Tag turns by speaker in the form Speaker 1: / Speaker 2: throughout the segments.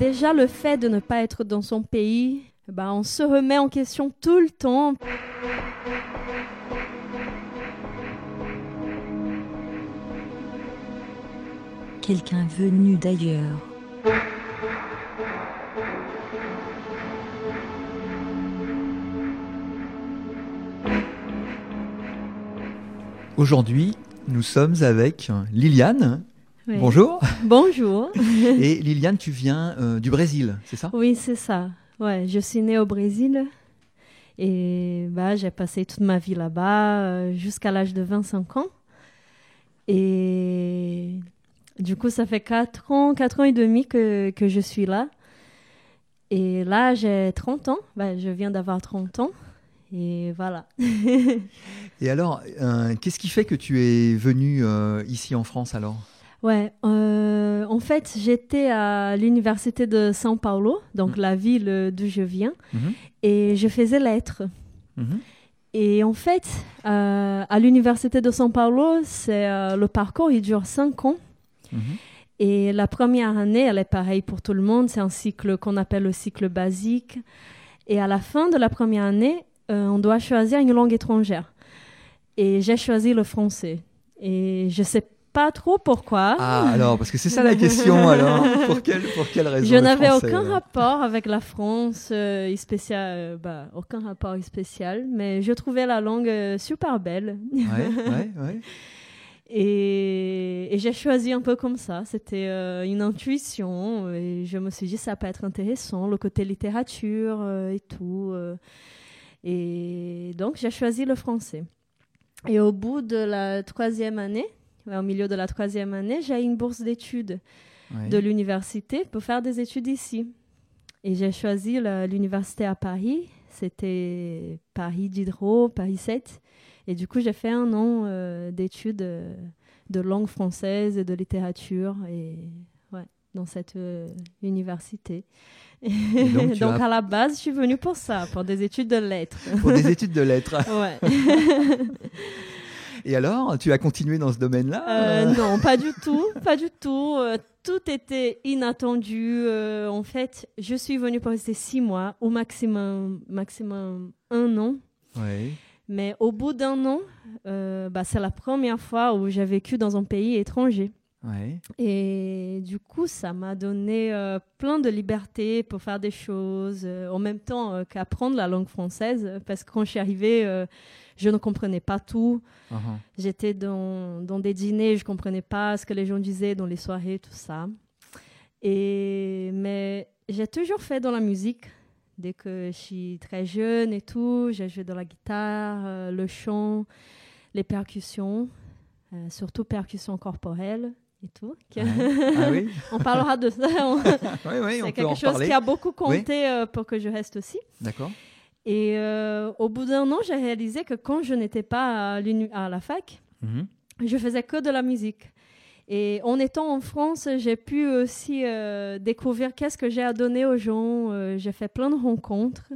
Speaker 1: déjà le fait de ne pas être dans son pays, bah, on se remet en question tout le temps.
Speaker 2: Quelqu'un venu d'ailleurs.
Speaker 3: Aujourd'hui, nous sommes avec Liliane.
Speaker 1: Oui.
Speaker 3: Bonjour.
Speaker 1: Bonjour.
Speaker 3: Et Liliane, tu viens euh, du Brésil, c'est ça?
Speaker 1: Oui, c'est ça. Ouais, je suis née au Brésil et bah, j'ai passé toute ma vie là-bas euh, jusqu'à l'âge de 25 ans. Et du coup, ça fait 4 ans, 4 ans et demi que, que je suis là. Et là, j'ai 30 ans. Bah, je viens d'avoir 30 ans. Et voilà.
Speaker 3: Et alors, euh, qu'est-ce qui fait que tu es venu euh, ici en France alors?
Speaker 1: Ouais, euh, en fait, j'étais à l'université de São Paulo, donc
Speaker 3: Mhm.
Speaker 1: la ville d'où je viens,
Speaker 3: Mhm.
Speaker 1: et je faisais lettres.
Speaker 3: Mhm.
Speaker 1: Et en fait, euh, à l'université de São Paulo, c'est euh, le parcours, il dure cinq ans. Et la première année, elle est pareille pour tout le monde. C'est un cycle qu'on appelle le cycle basique. Et à la fin de la première année, on doit choisir une langue étrangère. Et j'ai choisi le français. Et je sais pas trop pourquoi.
Speaker 3: Ah, alors, parce que c'est ça la question alors. Pour quelle, pour quelle raison
Speaker 1: Je n'avais aucun
Speaker 3: euh
Speaker 1: rapport avec la France, euh, spécial, euh, bah, aucun rapport spécial, mais je trouvais la langue euh, super belle.
Speaker 3: Ouais, ouais, ouais.
Speaker 1: Et, et j'ai choisi un peu comme ça. C'était une intuition. Et je me suis dit, ça peut être intéressant, le côté littérature et tout. et donc, j'ai choisi le français. Et au bout de la troisième année, au milieu de la troisième année, j'ai eu une bourse d'études de l'université pour faire des études ici. Et j'ai choisi l'université à Paris. C'était Paris Diderot, Paris 7. Et du coup, j'ai fait un an euh, d'études euh, de langue française et de littérature et, ouais, dans cette euh, université.
Speaker 3: donc,
Speaker 1: donc,
Speaker 3: tu as-
Speaker 1: à la base, je suis venue pour ça, pour des études de lettres.
Speaker 3: Pour des études de lettres.
Speaker 1: ouais.
Speaker 3: Et alors, tu as continué dans ce domaine-là
Speaker 1: Euh, non, pas du tout, pas du tout. Euh, tout était inattendu. Euh, en fait, je suis venue pour rester six mois, au maximum, maximum un an.
Speaker 3: Ouais.
Speaker 1: Mais au bout d'un an, euh, bah, c'est la première fois où j'ai vécu dans un pays étranger.
Speaker 3: Ouais.
Speaker 1: Et du coup, ça m'a donné euh, plein de liberté pour faire des choses, euh, en même temps euh, qu'apprendre la langue française. Parce que quand je suis arrivée, je ne comprenais pas tout.
Speaker 3: Uh-huh.
Speaker 1: J'étais dans, dans des dîners, je comprenais pas ce que les gens disaient dans les soirées, tout ça. Et, mais j'ai toujours fait dans la musique. Dès que je suis très jeune et tout, j'ai joué de la guitare, le chant, les percussions, euh, surtout percussions corporelles et tout.
Speaker 3: Ouais. Ah oui
Speaker 1: on parlera de ça. on-
Speaker 3: Oui, oui,
Speaker 1: C'est quelque chose qui a beaucoup compté euh, pour que je reste aussi.
Speaker 3: D'accord.
Speaker 1: Et euh, au bout d'un an, j'ai réalisé que quand je n'étais pas à, à la fac,
Speaker 3: Mhm.
Speaker 1: je faisais que de la musique. Et en étant en France, j'ai pu aussi euh, découvrir qu'est-ce que j'ai à donner aux gens. J'ai fait plein de rencontres,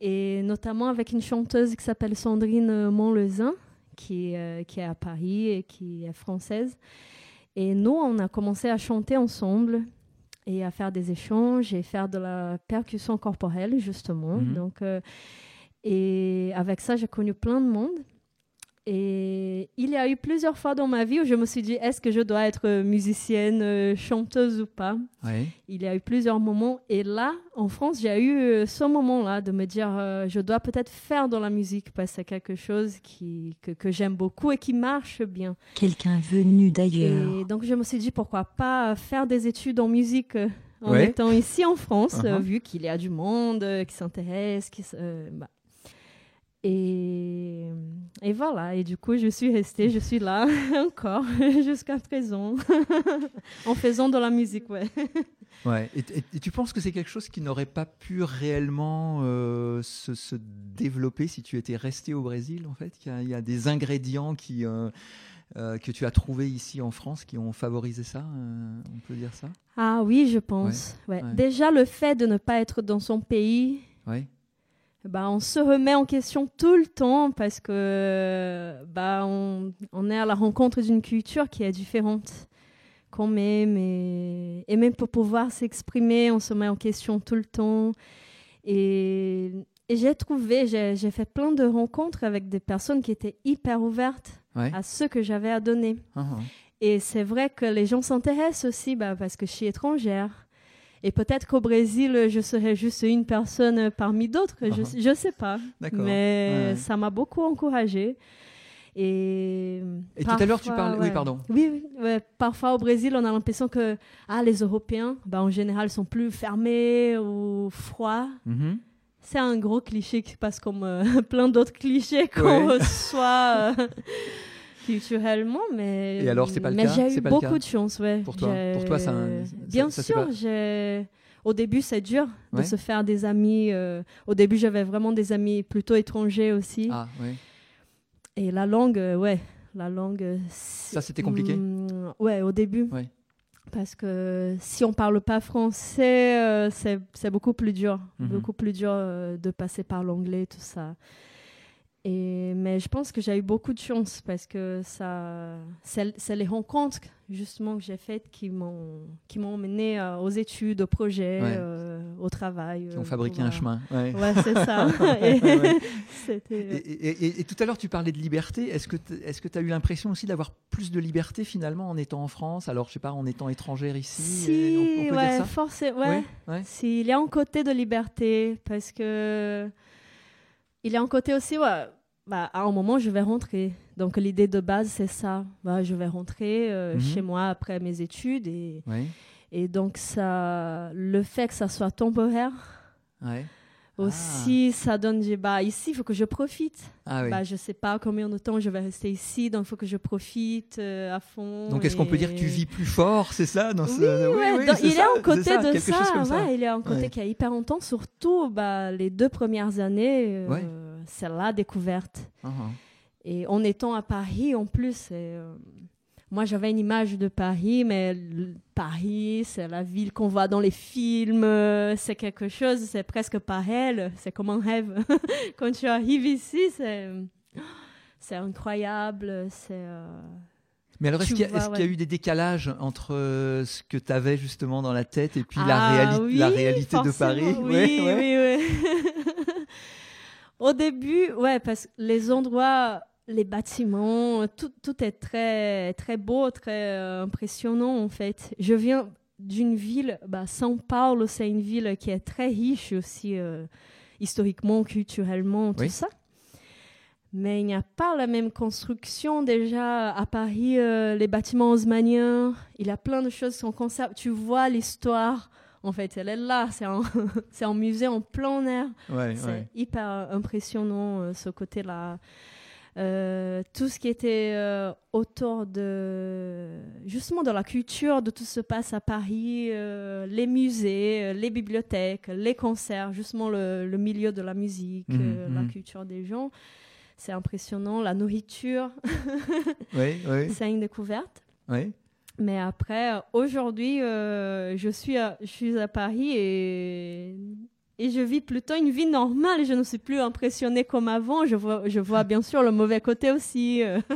Speaker 1: et notamment avec une chanteuse qui s'appelle Sandrine Montlezin, qui, qui est à Paris et qui est française. Et nous, on a commencé à chanter ensemble et à faire des échanges et faire de la percussion corporelle, justement.
Speaker 3: Mhm.
Speaker 1: Donc, euh, et avec ça, j'ai connu plein de monde. Et il y a eu plusieurs fois dans ma vie où je me suis dit, est-ce que je dois être musicienne, euh, chanteuse ou pas? Il y a eu plusieurs moments. Et là, en France, j'ai eu euh, ce moment-là de me dire, euh, je dois peut-être faire dans la musique parce que c'est quelque chose qui, que, que j'aime beaucoup et qui marche bien.
Speaker 2: Quelqu'un venu d'ailleurs.
Speaker 1: Et donc, je me suis dit, pourquoi pas faire des études en musique en
Speaker 3: Ouais.
Speaker 1: étant ici en France, euh,
Speaker 3: Uh-huh.
Speaker 1: vu qu'il y a du monde euh, qui s'intéresse. Qui, euh, bah. Et, et voilà. Et du coup, je suis restée, je suis là encore jusqu'à présent, en faisant de la musique, ouais.
Speaker 3: Ouais. Et, et- et tu penses que c'est quelque chose qui n'aurait pas pu réellement euh, se, se développer si tu étais resté au Brésil, en fait? Qu'il y a- il y, a des ingrédients qui, euh, euh, que tu as trouvés ici en France qui ont favorisé ça On peut dire ça?
Speaker 1: Ah oui, je pense. Ouais.
Speaker 3: ouais.
Speaker 1: Déjà, le fait de ne pas être dans son pays,
Speaker 3: Ouais.
Speaker 1: Bah, on se remet en question tout le temps parce que bah, on, on est à la rencontre d'une culture qui est différente. quand même. Et, et même pour pouvoir s'exprimer, on se met en question tout le temps. Et, et j'ai trouvé, j'ai fait plein de rencontres avec des personnes qui étaient hyper ouvertes
Speaker 3: Ouais.
Speaker 1: à ce que j'avais à donner.
Speaker 3: Ah, ah.
Speaker 1: Et c'est vrai que les gens s'intéressent aussi bah, parce que je suis étrangère. Et peut-être qu'au Brésil, je serais juste une personne parmi d'autres. Je
Speaker 3: Uh-huh.
Speaker 1: Je sais pas. Mais
Speaker 3: Ouais,
Speaker 1: ça m'a beaucoup encouragée. Et,
Speaker 3: Et tout à l'heure, tu parles. Oui, pardon.
Speaker 1: Oui, oui, ouais. parfois au Brésil, on a l'impression que ah, les Européens, bah, en général, sont plus fermés ou froids.
Speaker 3: Mhm.
Speaker 1: C'est un gros cliché qui passe comme euh, plein d'autres clichés qu'on
Speaker 3: Ouais.
Speaker 1: reçoit euh, culturellement, mais
Speaker 3: Et alors, c'est pas le
Speaker 1: mais
Speaker 3: cas
Speaker 1: j'ai
Speaker 3: C'est
Speaker 1: eu
Speaker 3: pas
Speaker 1: beaucoup de chance, ouais.
Speaker 3: Pour toi
Speaker 1: J'ai-
Speaker 3: Pour toi, ça-
Speaker 1: bien
Speaker 3: ça,
Speaker 1: sûr, j'ai au début c'est dur de
Speaker 3: Ouais.
Speaker 1: se faire des amis. euh, Au début, j'avais vraiment des amis plutôt étrangers aussi.
Speaker 3: Ah, ouais.
Speaker 1: Et la langue, euh, ouais, la langue.
Speaker 3: Ça, c'était compliqué
Speaker 1: Mm, Ouais, au début.
Speaker 3: Ouais.
Speaker 1: Parce que si on parle pas français, euh, c'est c'est beaucoup plus dur.
Speaker 3: Mhm.
Speaker 1: Beaucoup plus dur euh, de passer par l'anglais, tout ça. Et, mais je pense que j'ai eu beaucoup de chance parce que ça, c'est les rencontres justement que j'ai faites qui m'ont qui m'ont mené euh, aux études, aux projets,
Speaker 3: Ouais.
Speaker 1: euh, au travail.
Speaker 3: Qui
Speaker 1: euh,
Speaker 3: ont fabriqué un chemin. Ouais.
Speaker 1: Ouais, c'est ça. Et
Speaker 3: tout à l'heure, tu parlais de liberté. Est-ce que tu as eu l'impression aussi d'avoir plus de liberté finalement en étant en France Alors, je sais pas, en étant étrangère ici
Speaker 1: Si,
Speaker 3: on, on peut
Speaker 1: ouais,
Speaker 3: dire ça?
Speaker 1: forcément, ouais.
Speaker 3: Ouais, ouais.
Speaker 1: Si, il y a un côté de liberté parce que il y a un côté aussi, ouais, bah, à un moment je vais rentrer. Donc l'idée de base c'est ça, bah, je vais rentrer euh,
Speaker 3: Mhm.
Speaker 1: chez moi après mes études et, donc ça, le fait que ça soit temporaire
Speaker 3: ouais.
Speaker 1: Aussi, ça donne, j'ai- bah ici il faut que je profite.
Speaker 3: Ah oui.
Speaker 1: Bah, je sais pas combien de temps je vais rester ici, donc il faut que je profite euh, à fond.
Speaker 3: Donc, est-ce qu'on peut dire que tu vis plus fort, c'est ça dans
Speaker 1: oui,
Speaker 3: ce...
Speaker 1: ouais,
Speaker 3: oui,
Speaker 1: donc
Speaker 3: c'est
Speaker 1: il y
Speaker 3: ça,
Speaker 1: a un
Speaker 3: c'est
Speaker 1: côté
Speaker 3: ça,
Speaker 1: de
Speaker 3: quelque
Speaker 1: ça,
Speaker 3: chose comme ça.
Speaker 1: il y a un côté qui est hyper intense, surtout bah, les deux premières années, euh,
Speaker 3: Ouais.
Speaker 1: c'est la découverte.
Speaker 3: Ah, ah.
Speaker 1: Et en étant à Paris, en plus, euh, moi j'avais une image de Paris, mais Paris, c'est la ville qu'on voit dans les films, euh, c'est quelque chose, c'est presque pas réel, c'est comme un rêve. Quand tu arrives ici, c'est, incroyable, c'est... euh,
Speaker 3: Mais alors, est-ce qu'il y, a- y eu des décalages entre euh, ce que tu avais justement dans la tête et puis la,
Speaker 1: Ah
Speaker 3: réali-
Speaker 1: oui,
Speaker 3: la réalité de Paris?
Speaker 1: Oui,
Speaker 3: Ouais, ouais.
Speaker 1: oui, oui. Au début, ouais, parce que les endroits, les bâtiments, tout, tout est très, très beau, très euh, impressionnant en fait. Je viens d'une ville, bah, São Paulo, c'est une ville qui est très riche aussi, euh, historiquement, culturellement, tout
Speaker 3: Oui.
Speaker 1: ça. Mais il n'y a pas la même construction déjà à Paris, euh, les bâtiments haussmanniens. Il y a plein de choses qui sont conservées. Tu vois l'histoire, en fait, elle est là. C'est un, musée en plein air.
Speaker 3: Ouais,
Speaker 1: C'est
Speaker 3: ouais.
Speaker 1: hyper impressionnant, ce côté-là. Euh, tout ce qui était euh, autour de justement de la culture, de tout ce qui se passe à Paris, euh, les musées, les bibliothèques, les concerts, justement le, le milieu de la musique,
Speaker 3: Mhm,
Speaker 1: la
Speaker 3: mhm.
Speaker 1: culture des gens. C'est impressionnant. La nourriture, c'est une découverte. Mais après, aujourd'hui, je, suis à, je suis à Paris et, et je vis plutôt une vie normale. Je ne suis plus impressionnée comme avant. Je vois, je vois bien sûr le mauvais côté aussi. euh.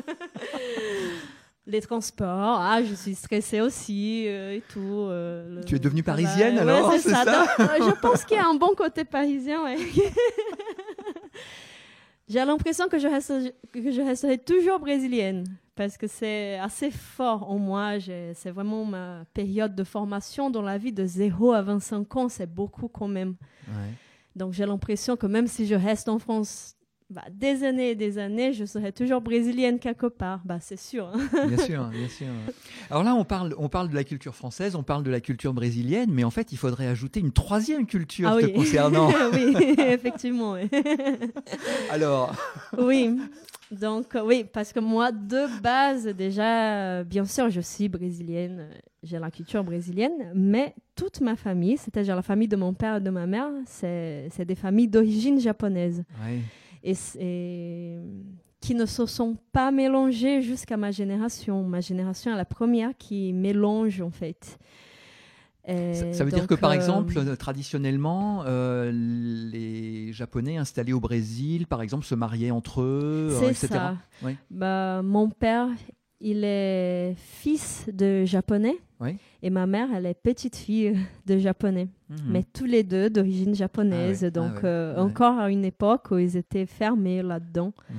Speaker 1: Les transports, ah, je suis stressée aussi euh, et tout. euh, le
Speaker 3: Tu es devenue parisienne,
Speaker 1: Ouais,
Speaker 3: alors,
Speaker 1: c'est
Speaker 3: c'est
Speaker 1: ça.
Speaker 3: ça
Speaker 1: Donc, je pense qu'il y a un bon côté parisien. ouais. J'ai l'impression que je, reste, que je resterai toujours brésilienne parce que c'est assez fort en moi. C'est vraiment ma période de formation dans la vie de 0 à 25 ans. C'est beaucoup quand même.
Speaker 3: ouais.
Speaker 1: Donc j'ai l'impression que même si je reste en France bah, des années et des années, je serai toujours brésilienne quelque part. Bah, c'est sûr. hein.
Speaker 3: Bien sûr, bien sûr. Alors là, on parle, on parle de la culture française, on parle de la culture brésilienne, mais en fait, il faudrait ajouter une troisième culture
Speaker 1: Ah
Speaker 3: te
Speaker 1: oui.
Speaker 3: concernant.
Speaker 1: oui, effectivement. oui.
Speaker 3: Alors,
Speaker 1: Oui, donc euh, oui, parce que moi, de base, déjà, euh, bien sûr, je suis brésilienne, euh, j'ai la culture brésilienne, mais toute ma famille, c'est-à-dire la famille de mon père et de ma mère, c'est des familles d'origine japonaise.
Speaker 3: ouais.
Speaker 1: Et, qui ne se sont pas mélangées jusqu'à ma génération. Ma génération est la première qui mélange, en fait. Et
Speaker 3: ça, ça veut dire que par
Speaker 1: euh,
Speaker 3: exemple, euh, traditionnellement, euh, les Japonais installés au Brésil, par exemple, se mariaient entre eux, euh,
Speaker 1: C'est
Speaker 3: etc.
Speaker 1: ça.
Speaker 3: Oui.
Speaker 1: Bah, mon père, il est fils de japonais.
Speaker 3: Oui.
Speaker 1: Et ma mère, elle est petite fille de japonais.
Speaker 3: Mhm.
Speaker 1: Mais tous les deux d'origine japonaise.
Speaker 3: Ah
Speaker 1: donc,
Speaker 3: ah
Speaker 1: euh, encore à une époque où ils étaient fermés là-dedans.
Speaker 3: Mhm.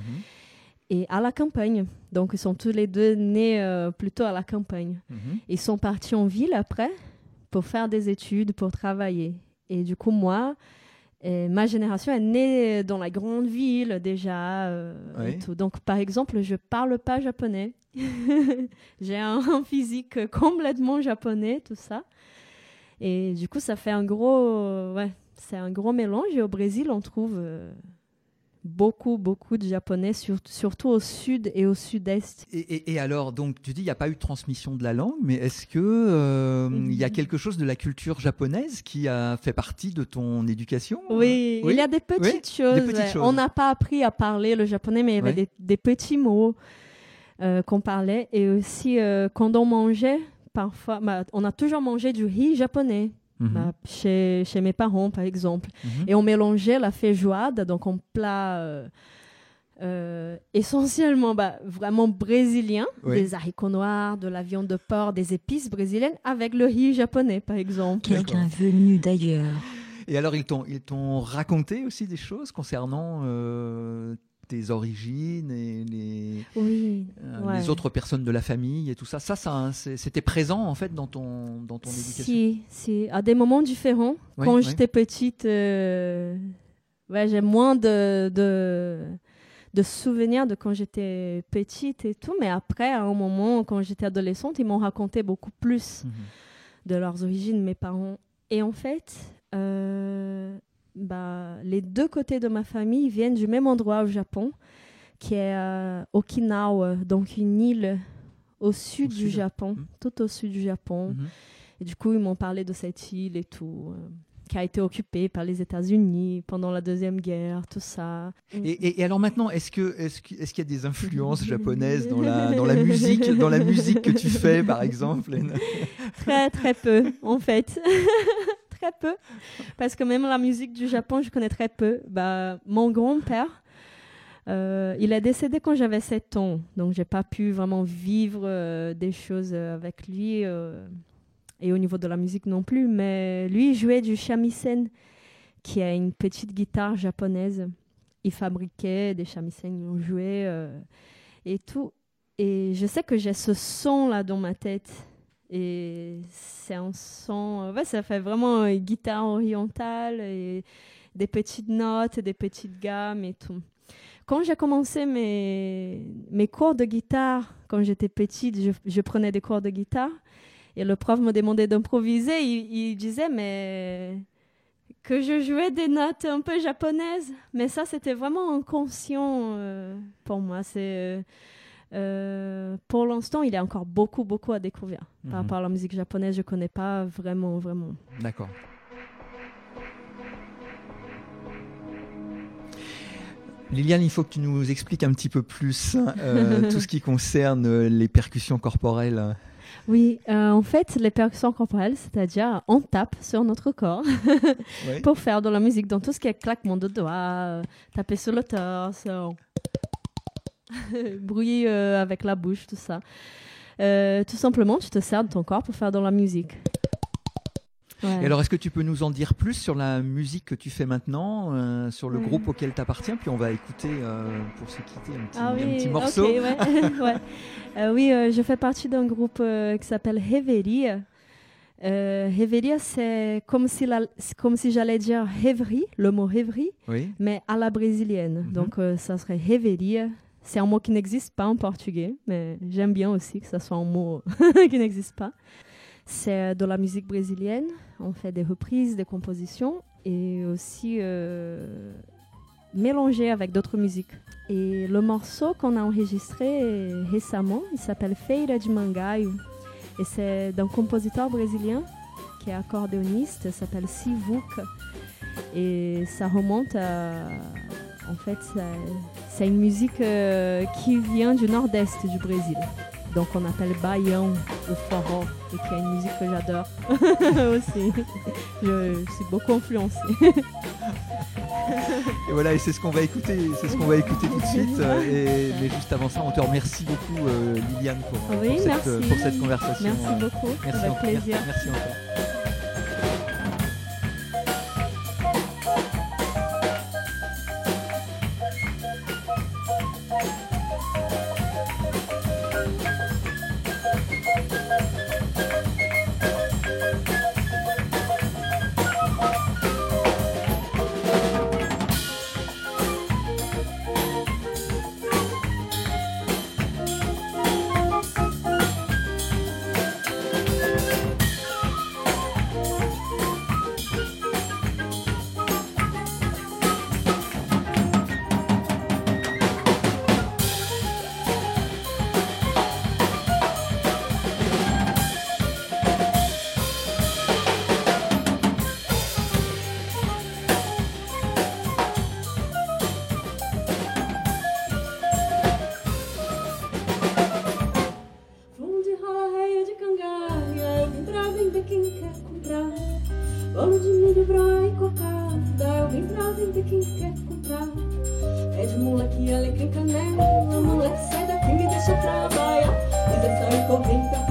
Speaker 1: Et à la campagne. Donc, ils sont tous les deux nés euh, plutôt à la campagne.
Speaker 3: Mhm.
Speaker 1: Ils sont partis en ville après pour faire des études, pour travailler. Et du coup, moi, euh, ma génération est née dans la grande ville déjà. euh, et tout. Donc, par exemple, je parle pas japonais. J'ai un, physique complètement japonais, tout ça. Et du coup, ça fait un gros, ouais, c'est un gros mélange. Et au Brésil, on trouve euh, beaucoup, beaucoup de japonais, sur- surtout au sud et au sud-est.
Speaker 3: Et, et- et alors, donc, tu dis, il n'y a pas eu de transmission de la langue, mais est-ce que euh, il y a quelque chose de la culture japonaise qui a fait partie de ton éducation?
Speaker 1: Oui,
Speaker 3: Oui,
Speaker 1: il y a des petites, choses,
Speaker 3: des petites
Speaker 1: ouais.
Speaker 3: choses.
Speaker 1: On n'a pas appris à parler le japonais, mais il y avait des petits mots euh, qu'on parlait. Et aussi, euh, quand on mangeait, parfois, bah, on a toujours mangé du riz japonais.
Speaker 3: Mhm.
Speaker 1: Bah, chez, chez mes parents, par exemple.
Speaker 3: Mhm.
Speaker 1: Et on mélangeait la feijoada, donc un plat euh, euh, essentiellement bah, vraiment brésilien,
Speaker 3: Oui.
Speaker 1: des haricots noirs, de la viande de porc, des épices brésiliennes, avec le riz japonais, par exemple.
Speaker 2: Quelqu'un venu d'ailleurs.
Speaker 3: Et alors, ils t'ont, ils t'ont raconté aussi des choses concernant euh, tes origines et les,
Speaker 1: Oui,
Speaker 3: euh,
Speaker 1: ouais.
Speaker 3: les autres personnes de la famille et tout ça. Ça, ça c'est- c'était présent en fait dans ton, dans ton éducation?
Speaker 1: Si, si, à des moments différents.
Speaker 3: Oui,
Speaker 1: Quand
Speaker 3: oui.
Speaker 1: j'étais petite, euh, ouais, j'ai moins de, de, de souvenirs de quand j'étais petite et tout, mais après, à un moment, quand j'étais adolescente, ils m'ont raconté beaucoup plus
Speaker 3: Mhm.
Speaker 1: de leurs origines, mes parents. Et en fait, euh, bah, les deux côtés de ma famille viennent du même endroit au Japon, qui est euh, Okinawa, donc une île au sud
Speaker 3: Au
Speaker 1: du
Speaker 3: sud.
Speaker 1: Japon,
Speaker 3: Mhm.
Speaker 1: tout au sud du Japon.
Speaker 3: Mhm.
Speaker 1: Et du coup, ils m'ont parlé de cette île et tout, euh, qui a été occupée par les États-Unis pendant la Deuxième Guerre, tout ça.
Speaker 3: Et, et- et alors maintenant, est-ce que est-ce que- est-ce qu'il y a des influences japonaises dans la dans la musique dans la musique que tu fais par exemple
Speaker 1: Très, très peu, en fait. peu. Parce que même la musique du Japon, je connais très peu. Bah, mon grand-père, euh, il est décédé quand j'avais 7 ans. Donc, j'ai pas pu vraiment vivre euh, des choses euh, avec lui. et au niveau de la musique non plus. Mais lui, jouait du shamisen, qui est une petite guitare japonaise. Il fabriquait des shamisen, il en jouait et tout. Et je sais que j'ai ce son-là dans ma tête. Et c'est un son. euh, Ouais, ça fait vraiment une guitare orientale et des petites notes, des petites gammes et tout. Quand j'ai commencé mes, mes cours de guitare, quand j'étais petite, je, prenais des cours de guitare et le prof me demandait d'improviser. Il, il disait, mais que je jouais des notes un peu japonaises. Mais ça, c'était vraiment inconscient euh, pour moi. C'est. euh, euh, pour l'instant, il y a encore beaucoup, beaucoup à découvrir.
Speaker 3: Mhm.
Speaker 1: Par rapport à la musique japonaise, je connais pas vraiment, vraiment.
Speaker 3: D'accord. Liliane, il faut que tu nous expliques un petit peu plus euh, tout ce qui concerne les percussions corporelles.
Speaker 1: Oui, euh, en fait, les percussions corporelles, c'est-à-dire on tape sur notre corps pour faire de la musique, dans tout ce qui est claquement de doigts, taper sur le torse, bruit euh, avec la bouche, tout ça. Euh, tout simplement, tu te sers de ton corps pour faire de la musique. Ouais.
Speaker 3: Et alors, est-ce que tu peux nous en dire plus sur la musique que tu fais maintenant, euh, sur le
Speaker 1: Ouais.
Speaker 3: groupe auquel tu appartiens Puis on va écouter, euh, pour se quitter, un petit,
Speaker 1: Ah
Speaker 3: un
Speaker 1: oui,
Speaker 3: petit
Speaker 1: ok,
Speaker 3: morceau.
Speaker 1: ouais. Euh, oui, je fais partie d'un groupe qui s'appelle Reveria. Euh, Reveria, c'est comme si, la- comme si j'allais dire rêverie, le mot rêverie,
Speaker 3: Oui.
Speaker 1: mais à la brésilienne.
Speaker 3: Mhm.
Speaker 1: Donc, ça serait Reveria. C'est un mot qui n'existe pas en portugais, mais j'aime bien aussi que ça soit un mot qui n'existe pas. C'est de la musique brésilienne. On fait des reprises, des compositions et aussi euh, mélangé avec d'autres musiques. Et le morceau qu'on a enregistré récemment, il s'appelle Feira de Mangaio. Et c'est d'un compositeur brésilien qui est accordéoniste, s'appelle Sivuca. Et ça remonte à. En fait, c'est- une musique euh, qui vient du nord-est du Brésil. Donc on appelle baião le forró, et qui est une musique que j'adore aussi. Je, je suis beaucoup influencée. et voilà, et c'est ce qu'on va écouter, c'est ce qu'on va écouter tout de suite. Et, mais juste avant ça, on te remercie beaucoup, Liliane, pour, cette, pour, cette, conversation.
Speaker 3: Merci beaucoup.
Speaker 1: Merci
Speaker 3: Avec plaisir.
Speaker 1: Merci encore. quem quer comprar. Bolo de milho, bró e cocada, alguém pra vender quem quer comprar. É Pede moleque, alecrim,
Speaker 4: canela, moleque, sai daqui, me deixa trabalhar. Diz essa e corrente